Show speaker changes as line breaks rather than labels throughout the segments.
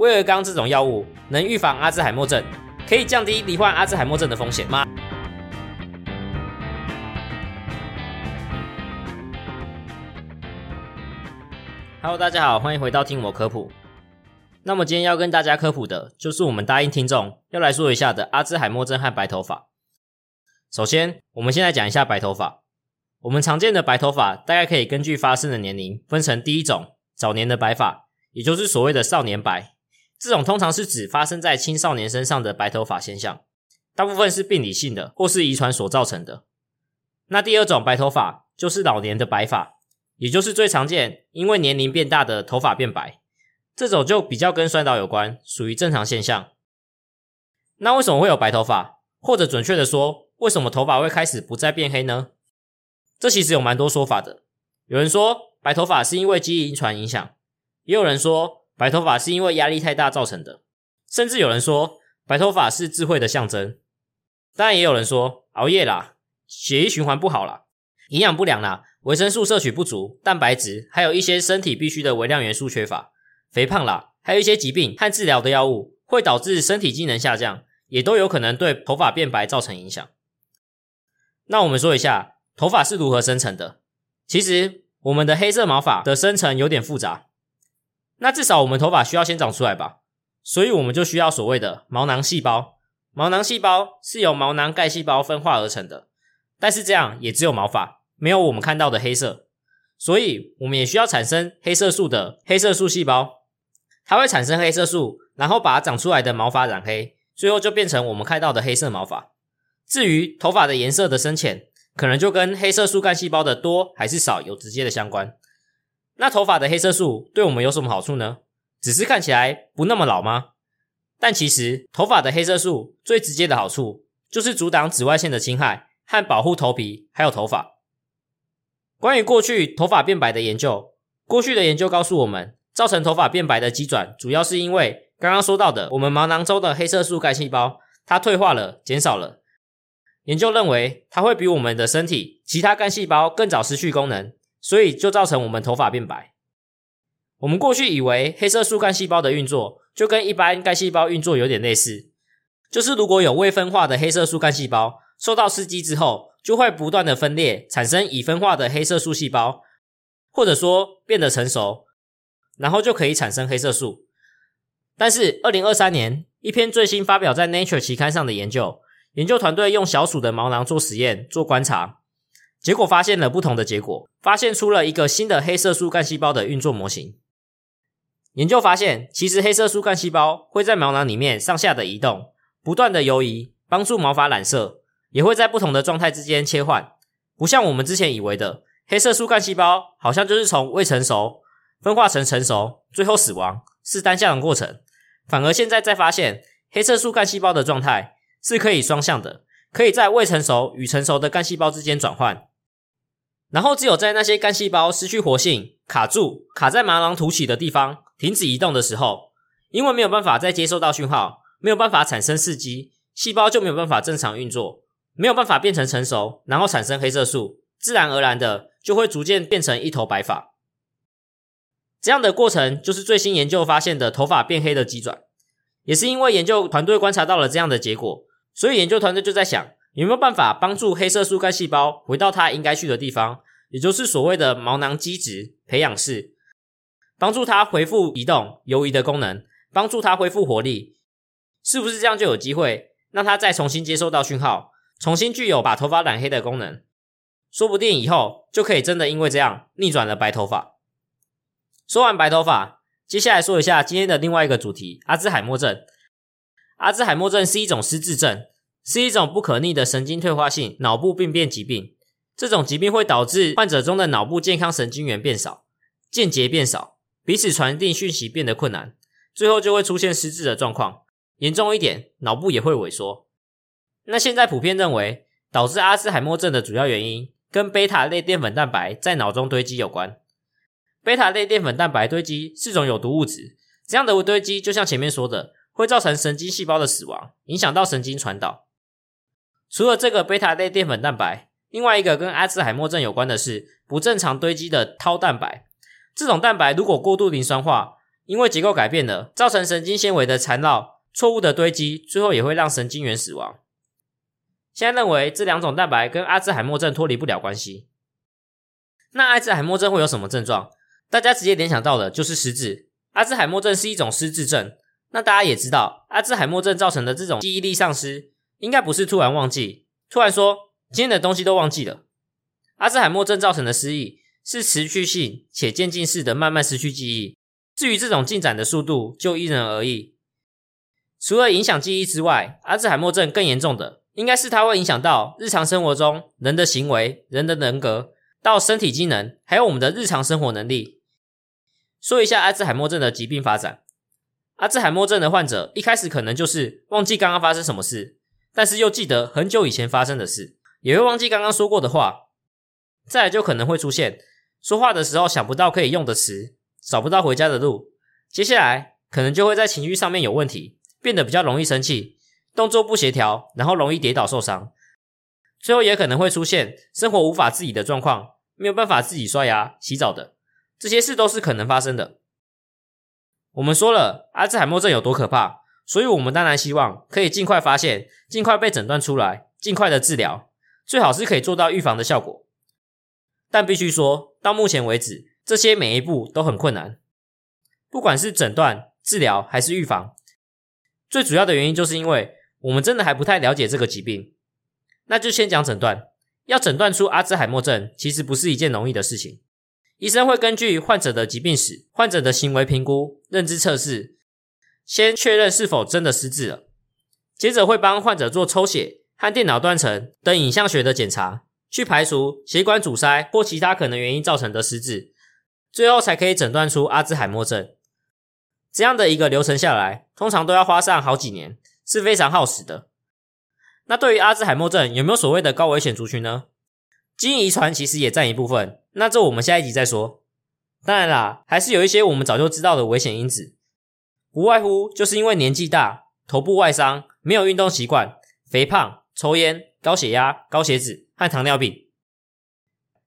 威尔刚这种药物能预防阿兹海默症，可以降低罹患阿兹海默症的风险吗？Hello，大家好，欢迎回到听我科普。那么今天要跟大家科普的就是我们答应听众要来说一下的阿兹海默症和白头发。首先，我们先来讲一下白头发。我们常见的白头发大概可以根据发生的年龄分成第一种早年的白发，也就是所谓的少年白。这种通常是指发生在青少年身上的白头发现象，大部分是病理性的或是遗传所造成的。那第二种白头发就是老年的白发，也就是最常见因为年龄变大的头发变白。这种就比较跟衰老有关，属于正常现象。那为什么会有白头发？或者准确的说，为什么头发会开始不再变黑呢？这其实有蛮多说法的。有人说白头发是因为基因遗传影响，也有人说白头发是因为压力太大造成的，甚至有人说白头发是智慧的象征。当然，也有人说熬夜啦，血液循环不好啦，营养不良啦，维生素摄取不足，蛋白质还有一些身体必需的微量元素缺乏。肥胖啦，还有一些疾病和治疗的药物会导致身体机能下降，也都有可能对头发变白造成影响。那我们说一下头发是如何生成的。其实我们的黑色毛发的生成有点复杂。那至少我们头发需要先长出来吧，所以我们就需要所谓的毛囊细胞。毛囊细胞是由毛囊干细胞分化而成的，但是这样也只有毛发，没有我们看到的黑色。所以我们也需要产生黑色素的黑色素细胞。它会产生黑色素，然后把长出来的毛发染黑，最后就变成我们看到的黑色毛发。至于头发的颜色的深浅，可能就跟黑色素干细胞的多还是少有直接的相关。那头发的黑色素对我们有什么好处呢？只是看起来不那么老吗？但其实头发的黑色素最直接的好处就是阻挡紫外线的侵害和保护头皮还有头发。关于过去头发变白的研究，过去的研究告诉我们。造成头发变白的机转，主要是因为刚刚说到的，我们毛囊中的黑色素干细胞它退化了、减少了。研究认为，它会比我们的身体其他干细胞更早失去功能，所以就造成我们头发变白。我们过去以为黑色素干细胞的运作就跟一般干细胞运作有点类似，就是如果有未分化的黑色素干细胞受到刺激之后，就会不断的分裂，产生已分化的黑色素细胞，或者说变得成熟。然后就可以产生黑色素，但是二零二三年一篇最新发表在 Nature 期刊上的研究，研究团队用小鼠的毛囊做实验做观察，结果发现了不同的结果，发现出了一个新的黑色素干细胞的运作模型。研究发现，其实黑色素干细胞会在毛囊里面上下的移动，不断的游移，帮助毛发染色，也会在不同的状态之间切换，不像我们之前以为的黑色素干细胞好像就是从未成熟。分化成成熟，最后死亡是单向的过程。反而现在再发现，黑色素干细胞的状态是可以双向的，可以在未成熟与成熟的干细胞之间转换。然后只有在那些干细胞失去活性、卡住、卡在毛囊凸起的地方停止移动的时候，因为没有办法再接收到讯号，没有办法产生刺激，细胞就没有办法正常运作，没有办法变成成熟，然后产生黑色素，自然而然的就会逐渐变成一头白发。这样的过程就是最新研究发现的头发变黑的机转，也是因为研究团队观察到了这样的结果，所以研究团队就在想有没有办法帮助黑色素干细胞回到它应该去的地方，也就是所谓的毛囊基质培养室，帮助它恢复移动游移的功能，帮助它恢复活力，是不是这样就有机会让它再重新接收到讯号，重新具有把头发染黑的功能？说不定以后就可以真的因为这样逆转了白头发。说完白头发，接下来说一下今天的另外一个主题——阿兹海默症。阿兹海默症是一种失智症，是一种不可逆的神经退化性脑部病变疾病。这种疾病会导致患者中的脑部健康神经元变少，间接变少，彼此传递讯息变得困难，最后就会出现失智的状况。严重一点，脑部也会萎缩。那现在普遍认为，导致阿兹海默症的主要原因跟贝塔类淀粉蛋白在脑中堆积有关。贝塔类淀粉蛋白堆积是种有毒物质，这样的物堆积就像前面说的，会造成神经细胞的死亡，影响到神经传导。除了这个贝塔类淀粉蛋白，另外一个跟阿兹海默症有关的是不正常堆积的绦蛋白。这种蛋白如果过度磷酸化，因为结构改变了，造成神经纤维的缠绕、错误的堆积，最后也会让神经元死亡。现在认为这两种蛋白跟阿兹海默症脱离不了关系。那阿兹海默症会有什么症状？大家直接联想到的就是失智。阿兹海默症是一种失智症。那大家也知道，阿兹海默症造成的这种记忆力丧失，应该不是突然忘记，突然说今天的东西都忘记了。阿兹海默症造成的失忆是持续性且渐进式的慢慢失去记忆。至于这种进展的速度，就因人而异。除了影响记忆之外，阿兹海默症更严重的，应该是它会影响到日常生活中人的行为、人的人格。到身体机能，还有我们的日常生活能力。说一下阿兹海默症的疾病发展。阿兹海默症的患者一开始可能就是忘记刚刚发生什么事，但是又记得很久以前发生的事，也会忘记刚刚说过的话。再来就可能会出现说话的时候想不到可以用的词，找不到回家的路。接下来可能就会在情绪上面有问题，变得比较容易生气，动作不协调，然后容易跌倒受伤。最后也可能会出现生活无法自理的状况，没有办法自己刷牙、洗澡的这些事都是可能发生的。我们说了阿兹海默症有多可怕，所以我们当然希望可以尽快发现、尽快被诊断出来、尽快的治疗，最好是可以做到预防的效果。但必须说到目前为止，这些每一步都很困难。不管是诊断、治疗还是预防，最主要的原因就是因为我们真的还不太了解这个疾病。那就先讲诊断。要诊断出阿兹海默症，其实不是一件容易的事情。医生会根据患者的疾病史、患者的行为评估、认知测试，先确认是否真的失智了。接着会帮患者做抽血和电脑断层等影像学的检查，去排除血管阻塞或其他可能原因造成的失智。最后才可以诊断出阿兹海默症。这样的一个流程下来，通常都要花上好几年，是非常耗时的。那对于阿兹海默症有没有所谓的高危险族群呢？基因遗传其实也占一部分，那这我们下一集再说。当然啦，还是有一些我们早就知道的危险因子，不外乎就是因为年纪大、头部外伤、没有运动习惯、肥胖、抽烟、高血压、高血脂和糖尿病。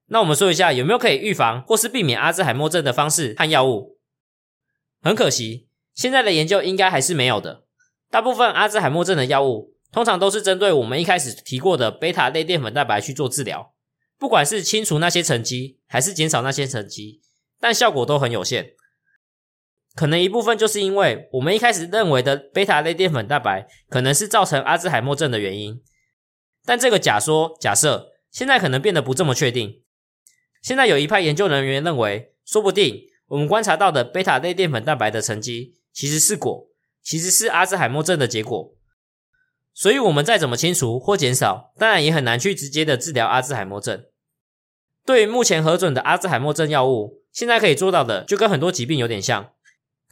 那我们说一下有没有可以预防或是避免阿兹海默症的方式和药物？很可惜，现在的研究应该还是没有的。大部分阿兹海默症的药物。通常都是针对我们一开始提过的贝塔类淀粉蛋白去做治疗，不管是清除那些沉积，还是减少那些沉积，但效果都很有限。可能一部分就是因为我们一开始认为的贝塔类淀粉蛋白可能是造成阿兹海默症的原因，但这个假说假设现在可能变得不这么确定。现在有一派研究人员认为，说不定我们观察到的贝塔类淀粉蛋白的沉积其实是果，其实是阿兹海默症的结果。所以，我们再怎么清除或减少，当然也很难去直接的治疗阿兹海默症。对于目前核准的阿兹海默症药物，现在可以做到的，就跟很多疾病有点像，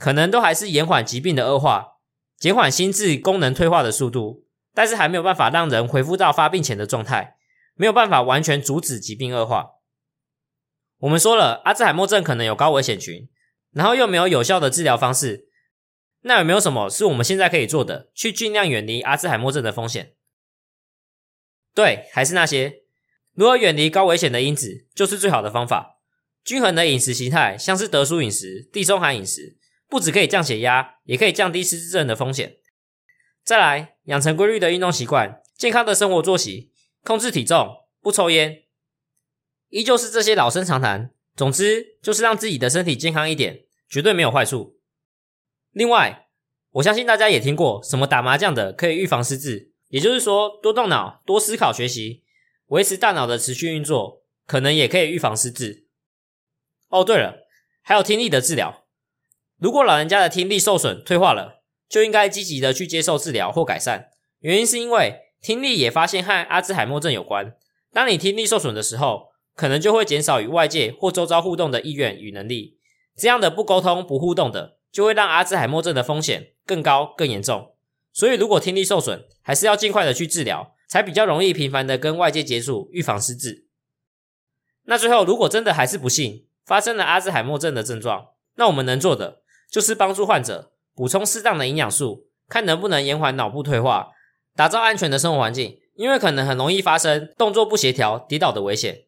可能都还是延缓疾病的恶化，减缓心智功能退化的速度，但是还没有办法让人恢复到发病前的状态，没有办法完全阻止疾病恶化。我们说了，阿兹海默症可能有高危险群，然后又没有有效的治疗方式。那有没有什么是我们现在可以做的，去尽量远离阿兹海默症的风险？对，还是那些如何远离高危险的因子，就是最好的方法。均衡的饮食形态，像是德叔饮食、地中海饮食，不只可以降血压，也可以降低失智症的风险。再来，养成规律的运动习惯，健康的生活作息，控制体重，不抽烟，依旧是这些老生常谈。总之，就是让自己的身体健康一点，绝对没有坏处。另外，我相信大家也听过什么打麻将的可以预防失智，也就是说，多动脑、多思考、学习，维持大脑的持续运作，可能也可以预防失智。哦，对了，还有听力的治疗。如果老人家的听力受损、退化了，就应该积极的去接受治疗或改善。原因是因为听力也发现和阿兹海默症有关。当你听力受损的时候，可能就会减少与外界或周遭互动的意愿与能力。这样的不沟通、不互动的。就会让阿兹海默症的风险更高、更严重。所以，如果听力受损，还是要尽快的去治疗，才比较容易频繁的跟外界接触，预防失智。那最后，如果真的还是不幸发生了阿兹海默症的症状，那我们能做的就是帮助患者补充适当的营养素，看能不能延缓脑部退化，打造安全的生活环境。因为可能很容易发生动作不协调、跌倒的危险。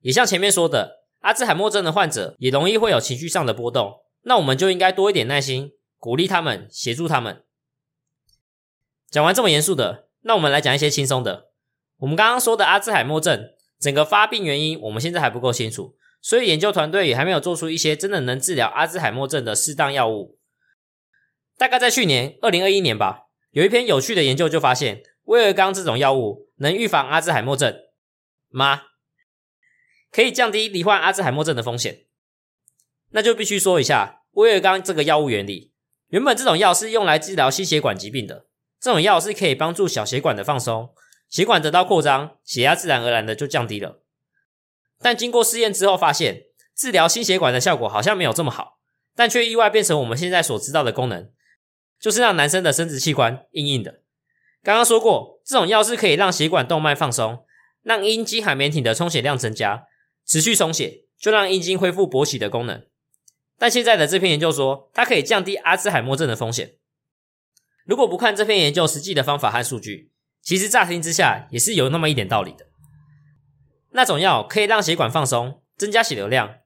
也像前面说的，阿兹海默症的患者也容易会有情绪上的波动。那我们就应该多一点耐心，鼓励他们，协助他们。讲完这么严肃的，那我们来讲一些轻松的。我们刚刚说的阿兹海默症，整个发病原因我们现在还不够清楚，所以研究团队也还没有做出一些真的能治疗阿兹海默症的适当药物。大概在去年二零二一年吧，有一篇有趣的研究就发现，威尔刚这种药物能预防阿兹海默症吗？可以降低罹患阿兹海默症的风险。那就必须说一下威尔刚这个药物原理。原本这种药是用来治疗心血管疾病的，这种药是可以帮助小血管的放松，血管得到扩张，血压自然而然的就降低了。但经过试验之后发现，治疗心血管的效果好像没有这么好，但却意外变成我们现在所知道的功能，就是让男生的生殖器官硬硬的。刚刚说过，这种药是可以让血管动脉放松，让阴茎海绵体的充血量增加，持续充血就让阴茎恢复勃起的功能。但现在的这篇研究说，它可以降低阿兹海默症的风险。如果不看这篇研究实际的方法和数据，其实乍听之下也是有那么一点道理的。那种药可以让血管放松，增加血流量。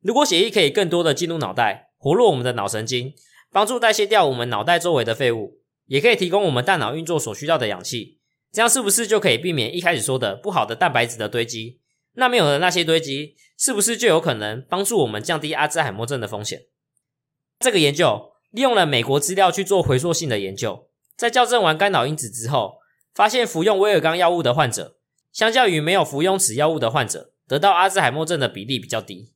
如果血液可以更多的进入脑袋，活络我们的脑神经，帮助代谢掉我们脑袋周围的废物，也可以提供我们大脑运作所需要的氧气。这样是不是就可以避免一开始说的不好的蛋白质的堆积？那没有了那些堆积，是不是就有可能帮助我们降低阿兹海默症的风险？这个研究利用了美国资料去做回溯性的研究，在校正完干扰因子之后，发现服用威尔刚药物的患者，相较于没有服用此药物的患者，得到阿兹海默症的比例比较低。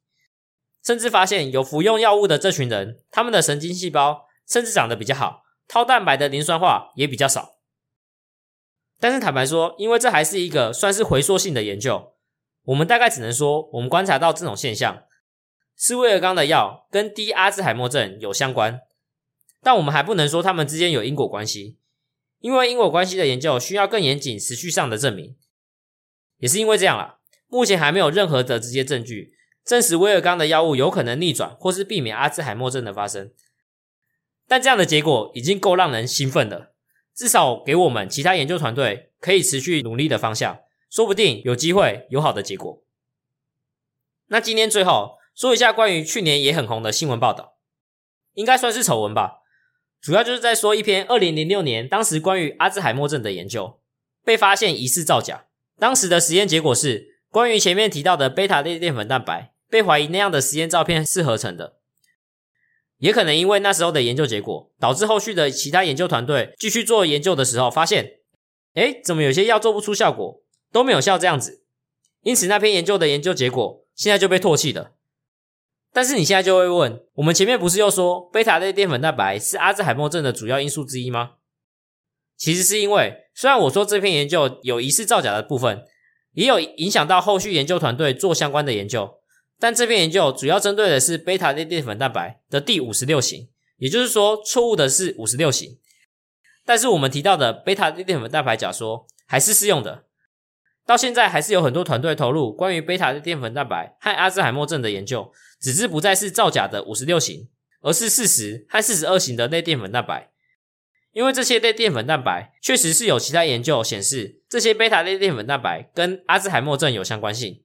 甚至发现有服用药物的这群人，他们的神经细胞甚至长得比较好，套蛋白的磷酸化也比较少。但是坦白说，因为这还是一个算是回溯性的研究。我们大概只能说，我们观察到这种现象，是威尔刚的药跟低阿兹海默症有相关，但我们还不能说他们之间有因果关系，因为因果关系的研究需要更严谨、持续上的证明。也是因为这样啦，目前还没有任何的直接证据证实威尔刚的药物有可能逆转或是避免阿兹海默症的发生。但这样的结果已经够让人兴奋了，至少给我们其他研究团队可以持续努力的方向。说不定有机会有好的结果。那今天最后说一下关于去年也很红的新闻报道，应该算是丑闻吧。主要就是在说一篇二零零六年当时关于阿兹海默症的研究，被发现疑似造假。当时的实验结果是关于前面提到的贝塔类淀粉蛋白，被怀疑那样的实验照片是合成的。也可能因为那时候的研究结果，导致后续的其他研究团队继续做研究的时候，发现，哎，怎么有些药做不出效果？都没有效这样子，因此那篇研究的研究结果现在就被唾弃了。但是你现在就会问，我们前面不是又说贝塔类淀粉蛋白是阿兹海默症的主要因素之一吗？其实是因为，虽然我说这篇研究有疑似造假的部分，也有影响到后续研究团队做相关的研究，但这篇研究主要针对的是贝塔类淀粉蛋白的第五十六型，也就是说错误的是五十六型。但是我们提到的贝塔类淀粉蛋白假说还是适用的。到现在还是有很多团队投入关于贝塔的淀粉蛋白和阿兹海默症的研究，只是不再是造假的五十六型，而是四十和四十二型的类淀粉蛋白。因为这些类淀粉蛋白确实是有其他研究显示，这些贝塔类淀粉蛋白跟阿兹海默症有相关性，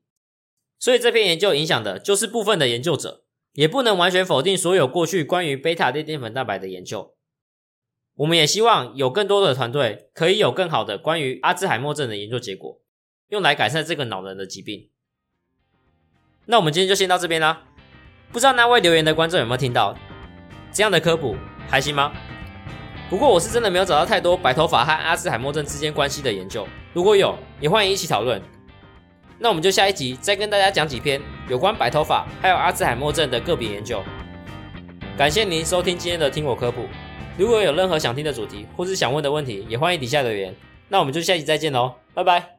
所以这篇研究影响的就是部分的研究者，也不能完全否定所有过去关于贝塔类淀粉蛋白的研究。我们也希望有更多的团队可以有更好的关于阿兹海默症的研究结果。用来改善这个恼人的疾病。那我们今天就先到这边啦。不知道那位留言的观众有没有听到这样的科普，还行吗？不过我是真的没有找到太多白头发和阿兹海默症之间关系的研究。如果有，也欢迎一起讨论。那我们就下一集再跟大家讲几篇有关白头发还有阿兹海默症的个别研究。感谢您收听今天的听我科普。如果有任何想听的主题或是想问的问题，也欢迎底下留言。那我们就下集再见喽，拜拜。